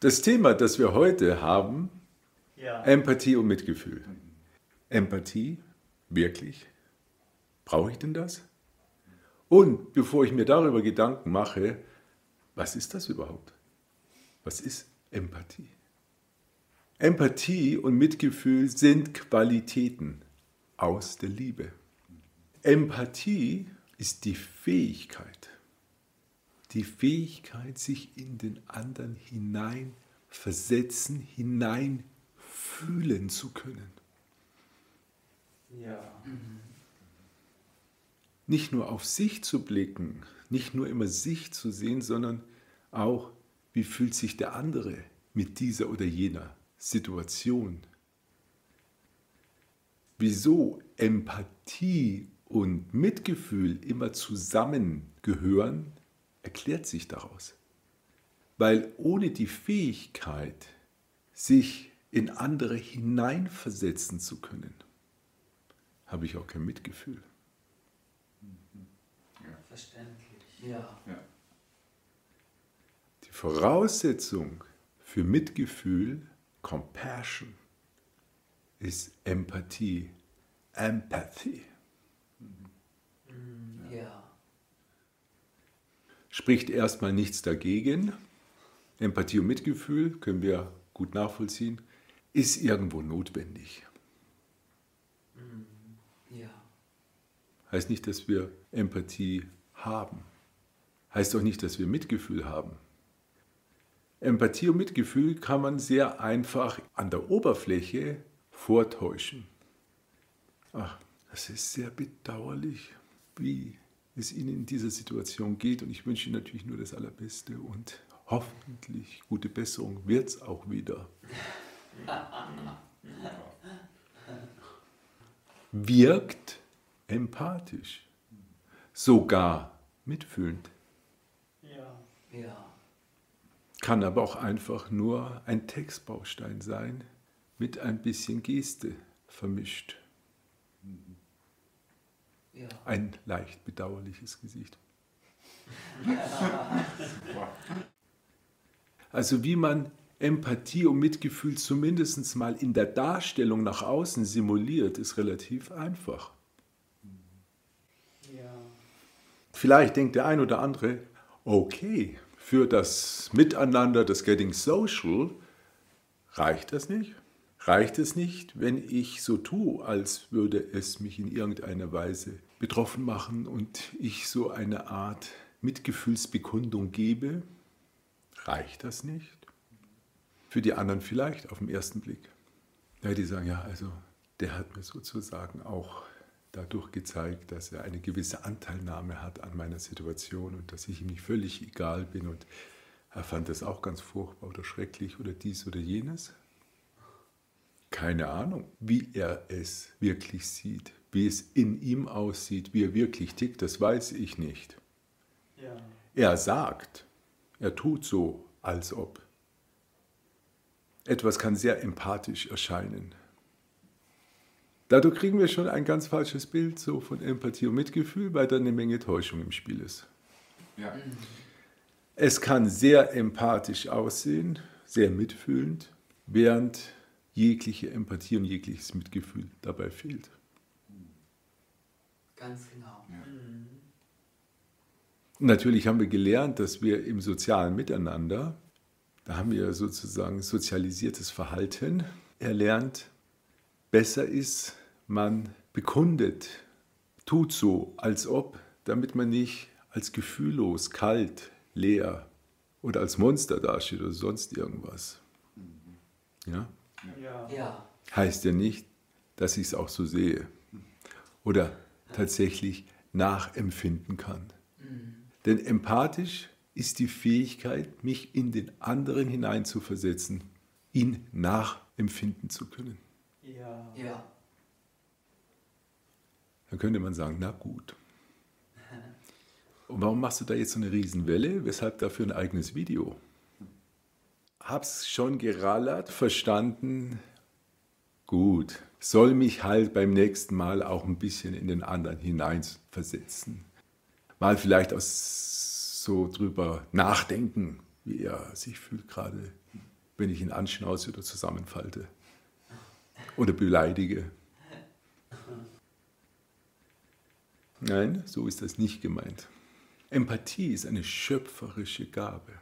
Das Thema, das wir heute haben, Ja. Empathie und Mitgefühl. Empathie, wirklich? Brauche ich denn das? Und bevor ich mir darüber Gedanken mache, was ist das überhaupt? Was ist Empathie? Empathie und Mitgefühl sind Qualitäten aus der Liebe. Empathie ist die Fähigkeit, die Fähigkeit, sich in den anderen hinein versetzen, hinein fühlen zu können. Ja. Nicht nur auf sich zu blicken, nicht nur immer sich zu sehen, sondern auch, wie fühlt sich der andere mit dieser oder jener Situation. Wieso Empathie und Mitgefühl immer zusammengehören, erklärt sich daraus. Weil ohne die Fähigkeit, sich in andere hineinversetzen zu können, habe ich auch kein Mitgefühl. Verständlich. Ja. Die Voraussetzung für Mitgefühl, Compassion, ist Empathie, Empathy. Ja. Spricht erstmal nichts dagegen. Empathie und Mitgefühl können wir gut nachvollziehen, ist irgendwo notwendig. Ja. Heißt nicht, dass wir Empathie haben. Heißt auch nicht, dass wir Mitgefühl haben. Empathie und Mitgefühl kann man sehr einfach an der Oberfläche vortäuschen. Ach, das ist sehr bedauerlich, wie es Ihnen in dieser Situation geht. Und ich wünsche Ihnen natürlich nur das Allerbeste und hoffentlich gute Besserung wird es auch wieder. Wirkt empathisch, sogar mitfühlend. Ja. Ja. Kann aber auch einfach nur ein Textbaustein sein, mit ein bisschen Geste vermischt. Ja. Ein leicht bedauerliches Gesicht. Also wie man Empathie und Mitgefühl zumindest mal in der Darstellung nach außen simuliert, ist relativ einfach. Ja. Vielleicht denkt der ein oder andere, okay, für das Miteinander, das Getting Social, reicht das nicht? Reicht es nicht, wenn ich so tue, als würde es mich in irgendeiner Weise betroffen machen und ich so eine Art Mitgefühlsbekundung gebe? Reicht das nicht? Für die anderen vielleicht auf den ersten Blick. Ja, die sagen, ja, also der hat mir sozusagen auch dadurch gezeigt, dass er eine gewisse Anteilnahme hat an meiner Situation und dass ich ihm nicht völlig egal bin und er fand das auch ganz furchtbar oder schrecklich oder dies oder jenes. Keine Ahnung, wie er es wirklich sieht, wie es in ihm aussieht, wie er wirklich tickt, das weiß ich nicht. Ja. Er sagt, er tut so, als ob. Etwas kann sehr empathisch erscheinen. Dadurch kriegen wir schon ein ganz falsches Bild so von Empathie und Mitgefühl, weil da eine Menge Täuschung im Spiel ist. Ja. Es kann sehr empathisch aussehen, sehr mitfühlend, während jegliche Empathie und jegliches Mitgefühl dabei fehlt. Ganz genau. Natürlich haben wir gelernt, dass wir im sozialen Miteinander, da haben wir sozusagen sozialisiertes Verhalten erlernt, besser ist, man bekundet, tut so, als ob, damit man nicht als gefühllos, kalt, leer oder als Monster dasteht oder sonst irgendwas. Ja? Ja. Ja. Heißt ja nicht, dass ich es auch so sehe oder tatsächlich nachempfinden kann. Denn empathisch ist die Fähigkeit, mich in den anderen hineinzuversetzen, ihn nachempfinden zu können. Ja. Ja. Dann könnte man sagen, na gut. Und warum machst du da jetzt so eine Riesenwelle? Weshalb dafür ein eigenes Video? Hab's schon gerallert, verstanden. Gut, soll mich halt beim nächsten Mal auch ein bisschen in den anderen hineinversetzen. Mal vielleicht aus so drüber nachdenken, wie er sich fühlt, gerade wenn ich ihn anschnauze oder zusammenfalte oder beleidige. Nein, so ist das nicht gemeint. Empathie ist eine schöpferische Gabe.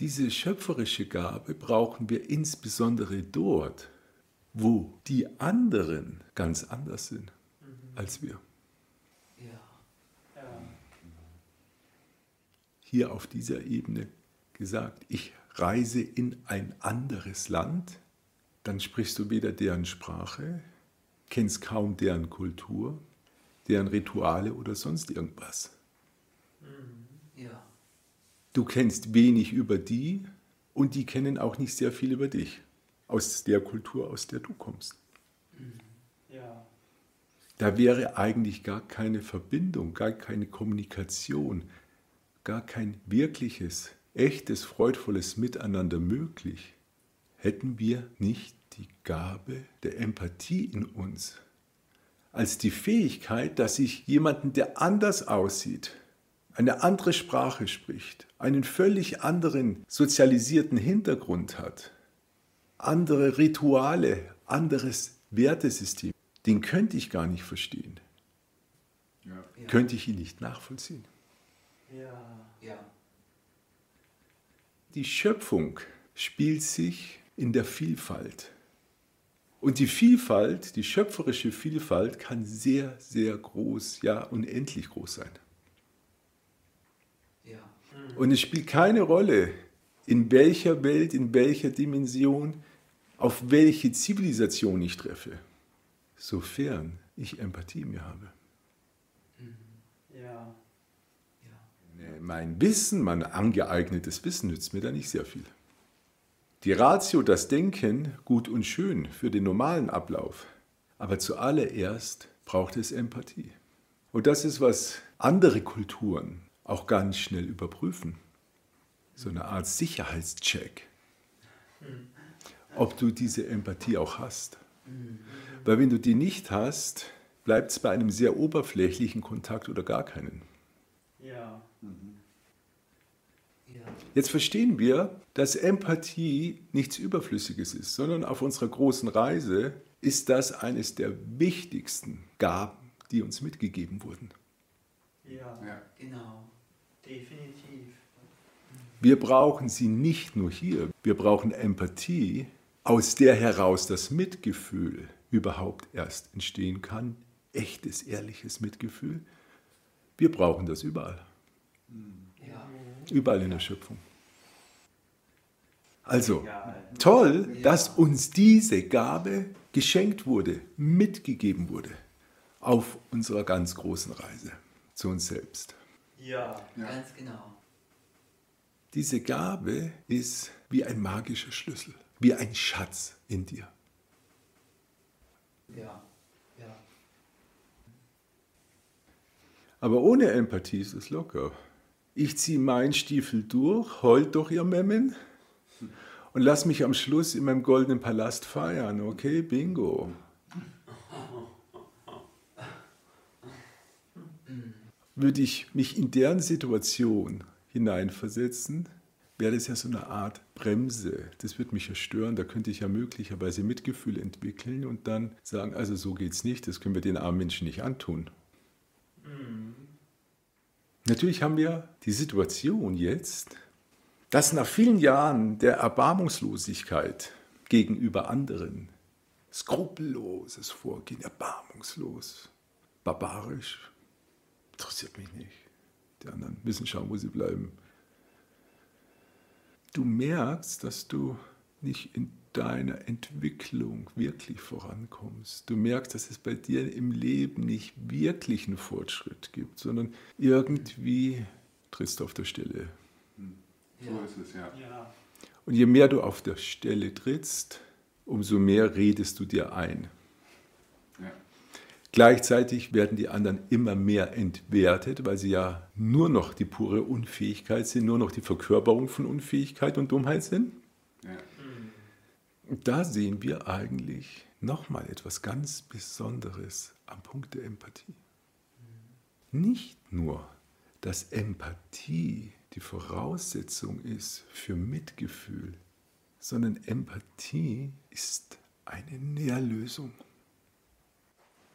Diese schöpferische Gabe brauchen wir insbesondere dort, wo die anderen ganz anders sind als wir. Hier auf dieser Ebene gesagt, ich reise in ein anderes Land, dann sprichst du weder deren Sprache, kennst kaum deren Kultur, deren Rituale oder sonst irgendwas. Du kennst wenig über die und die kennen auch nicht sehr viel über dich, aus der Kultur, aus der du kommst. Ja. Da wäre eigentlich gar keine Verbindung, gar keine Kommunikation, gar kein wirkliches, echtes, freudvolles Miteinander möglich, hätten wir nicht die Gabe der Empathie in uns, als die Fähigkeit, dass ich jemanden, der anders aussieht, eine andere Sprache spricht, einen völlig anderen sozialisierten Hintergrund hat, andere Rituale, anderes Wertesystem, den könnte ich gar nicht verstehen, Ja. könnte ich ihn nicht nachvollziehen. Ja. Ja. Die Schöpfung spielt sich in der Vielfalt. Und die Vielfalt, die schöpferische Vielfalt kann sehr, sehr groß, ja unendlich groß sein. Und es spielt keine Rolle, in welcher Welt, in welcher Dimension, auf welche Zivilisation ich treffe, sofern ich Empathie in mir habe. Ja. Ja. Mein Wissen, mein angeeignetes Wissen nützt mir da nicht sehr viel. Die Ratio, das Denken, gut und schön für den normalen Ablauf. Aber zuallererst braucht es Empathie. Und das ist, was andere Kulturen auch ganz schnell überprüfen. So eine Art Sicherheitscheck. Ob du diese Empathie auch hast. Weil wenn du die nicht hast, bleibt es bei einem sehr oberflächlichen Kontakt oder gar keinen. Ja. Ja. Jetzt verstehen wir, dass Empathie nichts Überflüssiges ist, sondern auf unserer großen Reise ist das eines der wichtigsten Gaben, die uns mitgegeben wurden. Ja. Ja. Genau. Definitiv. Wir brauchen sie nicht nur hier, wir brauchen Empathie, aus der heraus das Mitgefühl überhaupt erst entstehen kann, echtes, ehrliches Mitgefühl. Wir brauchen das überall, Ja. überall in der Schöpfung. Also, toll, dass uns diese Gabe geschenkt wurde, mitgegeben wurde auf unserer ganz großen Reise zu uns selbst. Ja. Ja. Ganz genau. Diese Gabe ist wie ein magischer Schlüssel, wie ein Schatz in dir. Ja. Ja. Aber ohne Empathie ist es locker. Ich ziehe meinen Stiefel durch, heult doch ihr Memmen und lass mich am Schluss in meinem goldenen Palast feiern, okay? Bingo. Würde ich mich in deren Situation hineinversetzen, wäre das ja so eine Art Bremse. Das würde mich ja stören. Da könnte ich ja möglicherweise Mitgefühl entwickeln und dann sagen, also so geht's nicht, das können wir den armen Menschen nicht antun. Natürlich haben wir die Situation jetzt, dass nach vielen Jahren der Erbarmungslosigkeit gegenüber anderen, skrupelloses Vorgehen, erbarmungslos, barbarisch, interessiert mich nicht. Die anderen müssen schauen, wo sie bleiben. Du merkst, dass du nicht in deiner Entwicklung wirklich vorankommst. Du merkst, dass es bei dir im Leben nicht wirklich einen Fortschritt gibt, sondern irgendwie trittst du auf der Stelle. So Ja. ist es, ja. Ja. Und je mehr du auf der Stelle trittst, umso mehr redest du dir ein. Gleichzeitig werden die anderen immer mehr entwertet, weil sie ja nur noch die pure Unfähigkeit sind, nur noch die Verkörperung von Unfähigkeit und Dummheit sind. ja. Da sehen wir eigentlich nochmal etwas ganz Besonderes am Punkt der Empathie. Nicht nur, dass Empathie die Voraussetzung ist für Mitgefühl, sondern Empathie ist eine Nährlösung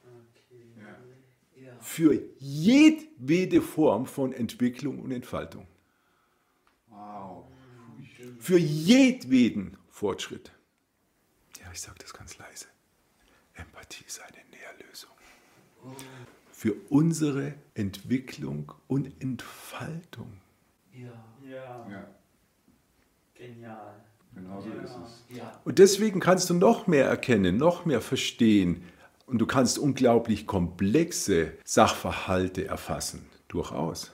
Okay. Ja. Ja. Für jedwede Form von Entwicklung und Entfaltung, Wow. für jedweden Fortschritt. Ja, ich sage das ganz leise. Empathie ist eine Nährlösung für unsere Entwicklung und Entfaltung. Ja. Ja. Ja, Genial. genau so Ja. ist es. Ja. Und deswegen kannst du noch mehr erkennen, noch mehr verstehen und du kannst unglaublich komplexe Sachverhalte erfassen, durchaus.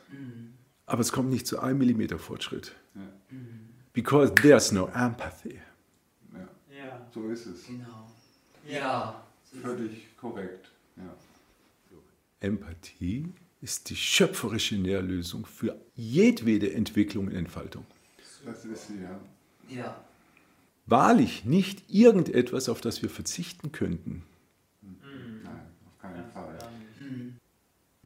Aber es kommt nicht zu einem Millimeter Fortschritt. Ja, Because there's no empathy. ja, Ja. so ist es. Genau. Ja. Ja. Völlig korrekt. Ja. Empathie ist die schöpferische Nährlösung für jedwede Entwicklung und Entfaltung. Das ist sie, ja. Ja. Wahrlich nicht irgendetwas, auf das wir verzichten könnten. Nein, auf keinen Ganz Fall. gar nicht.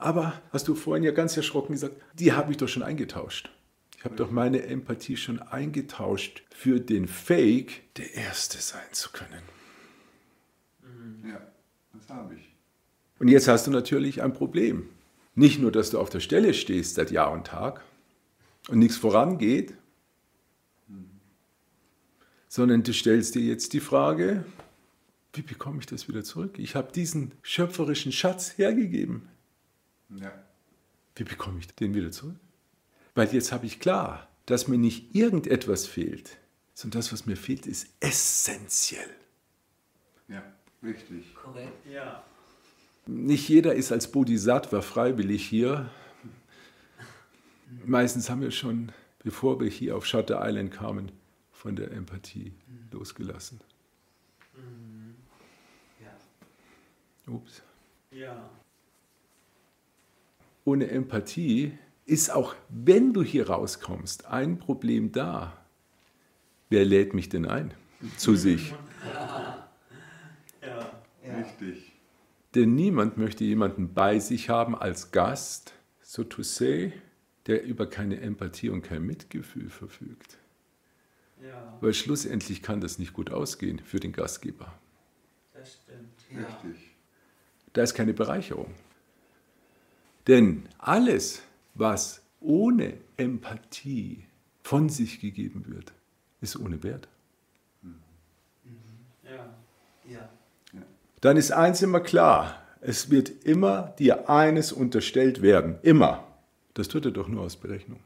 Aber, hast du vorhin ja ganz erschrocken gesagt, die habe ich doch schon eingetauscht. Ich habe doch meine Empathie schon eingetauscht für den Fake, der Erste sein zu können. Ja, das habe ich. Und jetzt hast du natürlich ein Problem. Nicht nur, dass du auf der Stelle stehst seit Jahr und Tag und nichts vorangeht, sondern du stellst dir jetzt die Frage, wie bekomme ich das wieder zurück? Ich habe diesen schöpferischen Schatz hergegeben. Ja, Wie bekomme ich den wieder zurück? Weil jetzt habe ich klar, dass mir nicht irgendetwas fehlt, sondern das, was mir fehlt, ist essentiell. ja, richtig. Korrekt. Ja. Nicht jeder ist als Bodhisattva freiwillig hier. Meistens haben wir schon, bevor wir hier auf Shutter Island kamen, von der Empathie losgelassen. Ja. Ups. Ja. Ohne Empathie ist auch, wenn du hier rauskommst, ein Problem da. Wer lädt mich denn ein zu sich? Ja. Ja. Richtig. Denn niemand möchte jemanden bei sich haben als Gast, so to say, der über keine Empathie und kein Mitgefühl verfügt. Ja. Weil schlussendlich kann das nicht gut ausgehen für den Gastgeber. Das stimmt. Ja. Richtig. Da ist keine Bereicherung. Denn alles, was ohne Empathie von sich gegeben wird, ist ohne Wert. Ja. Ja. Dann ist eins immer klar, es wird immer dir eines unterstellt werden. Immer. Das tut er doch nur aus Berechnung.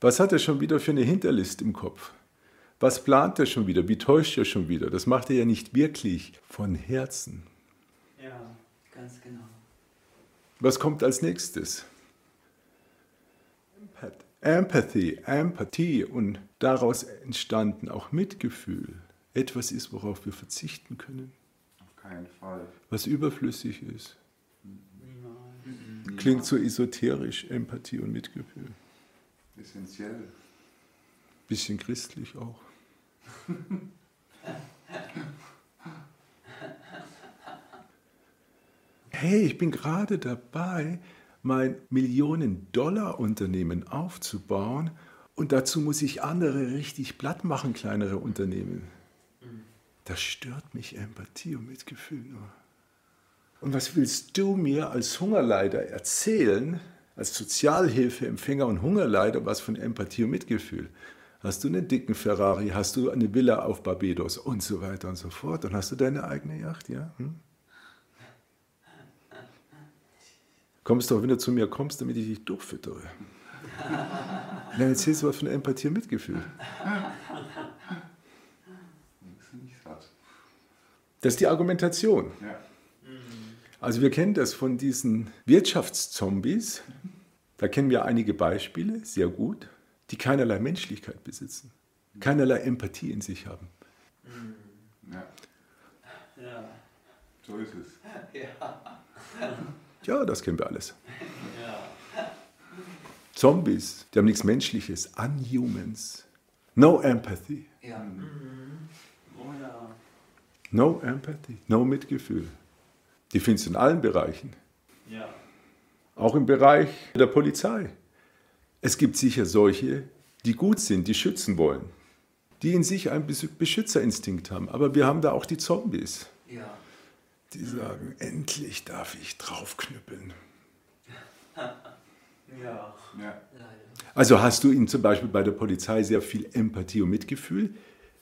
Was hat er schon wieder für eine Hinterlist im Kopf? Was plant er schon wieder? Wie täuscht er schon wieder? Das macht er ja nicht wirklich von Herzen. Ja. Ganz genau. Was kommt als nächstes? Empath- Empathy, Empathie und daraus entstanden auch Mitgefühl. Etwas ist, worauf wir verzichten können, Auf keinen Fall. was überflüssig ist. Niemals. Klingt so esoterisch, Empathie und Mitgefühl. Essentiell. Bisschen christlich auch. Hey, ich bin gerade dabei, mein Millionen-Dollar-Unternehmen aufzubauen und dazu muss ich andere richtig platt machen, kleinere Unternehmen. Das stört mich Empathie und Mitgefühl nur. Und was willst du mir als Hungerleider erzählen, als Sozialhilfeempfänger und Hungerleider, was von Empathie und Mitgefühl? Hast du einen dicken Ferrari, hast du eine Villa auf Barbados und so weiter und so fort. Dann hast du deine eigene Yacht, ja? Hm? Kommst doch, wenn du zu mir kommst, damit ich dich durchfüttere. Dann erzählst du was von Empathie und Mitgefühl. Das ist die Argumentation. Also wir kennen das von diesen Wirtschaftszombies. Da kennen wir einige Beispiele, sehr gut, die keinerlei Menschlichkeit besitzen, keinerlei Empathie in sich haben. ja, Ja. so ist es. Ja. Ja, das kennen wir alles. Ja. Zombies, die haben nichts Menschliches, Unhumans. No empathy, Ja. Oh ja. no empathy, no Mitgefühl. Die findest du in allen Bereichen, Ja. auch im Bereich der Polizei. Es gibt sicher solche, die gut sind, die schützen wollen, die in sich einen Besch- Beschützerinstinkt haben. Aber wir haben da auch die Zombies, Ja. Die sagen, endlich darf ich draufknüppeln. Ja. Ja. Also hast du in, zum Beispiel bei der Polizei sehr viel Empathie und Mitgefühl,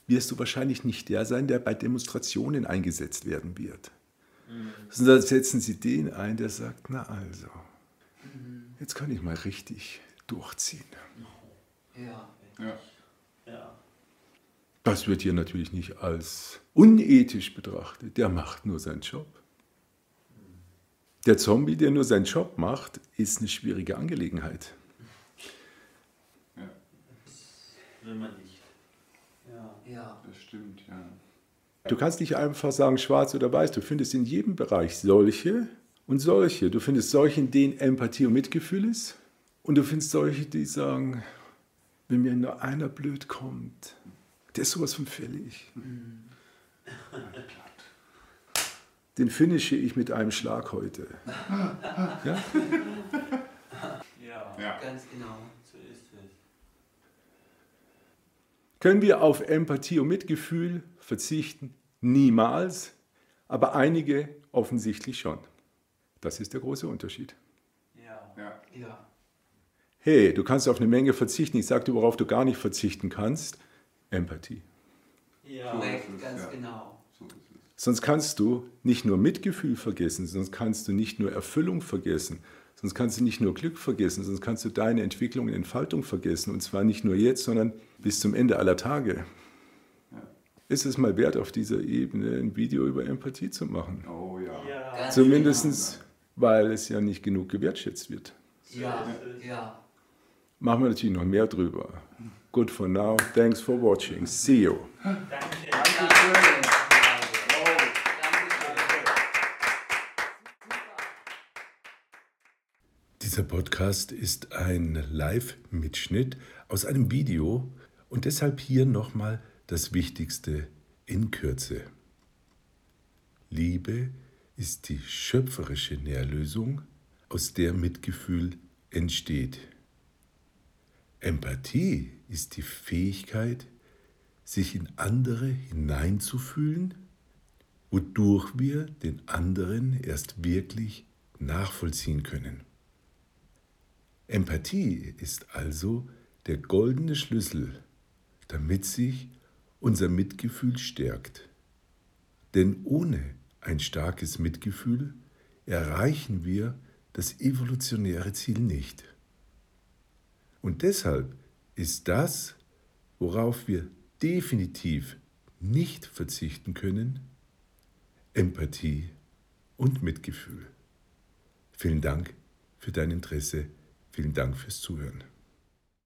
wirst du wahrscheinlich nicht der sein, der bei Demonstrationen eingesetzt werden wird. Sondern setzen sie den ein, der sagt, na also, jetzt kann ich mal richtig durchziehen. Ja. Ja. Ja. Das wird hier natürlich nicht als unethisch betrachtet. Der macht nur seinen Job. Der Zombie, der nur seinen Job macht, ist eine schwierige Angelegenheit. ja. Will man nicht. Ja. Ja. Das stimmt, ja. Du kannst nicht einfach sagen schwarz oder weiß. Du findest in jedem Bereich solche und solche. Du findest solche, in denen Empathie und Mitgefühl ist. Und du findest solche, die sagen, wenn mir nur einer blöd kommt, der ist sowas von fällig. Den finische ich mit einem Schlag heute. Ja? Ja. Ja. Ganz genau. So ist es. Können wir auf Empathie und Mitgefühl verzichten? Niemals. Aber einige offensichtlich schon. Das ist der große Unterschied. Ja. Ja. Ja. Hey, du kannst auf eine Menge verzichten. Ich sage dir, worauf du gar nicht verzichten kannst. Empathie. Ja. Korrekt, ist es, ganz ja. genau. So ist es. Sonst kannst du nicht nur Mitgefühl vergessen, sonst kannst du nicht nur Erfüllung vergessen, sonst kannst du nicht nur Glück vergessen, sonst kannst du deine Entwicklung und Entfaltung vergessen. Und zwar nicht nur jetzt, sondern bis zum Ende aller Tage. Ja. Ist es mal wert, auf dieser Ebene ein Video über Empathie zu machen? Oh ja. Ja. Zumindest, weil es ja nicht genug gewertschätzt wird. genau. Ja. Ja. Machen wir natürlich noch mehr drüber. Good for now. Thanks for watching. See you. Danke. Dieser Podcast ist ein Live-Mitschnitt aus einem Video und deshalb hier nochmal das Wichtigste in Kürze. Liebe ist die schöpferische Nährlösung, aus der Mitgefühl entsteht. Empathie ist die Fähigkeit, sich in andere hineinzufühlen, wodurch wir den anderen erst wirklich nachvollziehen können. Empathie ist also der goldene Schlüssel, damit sich unser Mitgefühl stärkt. Denn ohne ein starkes Mitgefühl erreichen wir das evolutionäre Ziel nicht. Und deshalb ist das, worauf wir definitiv nicht verzichten können, Empathie und Mitgefühl. Vielen Dank für dein Interesse. Vielen Dank fürs Zuhören.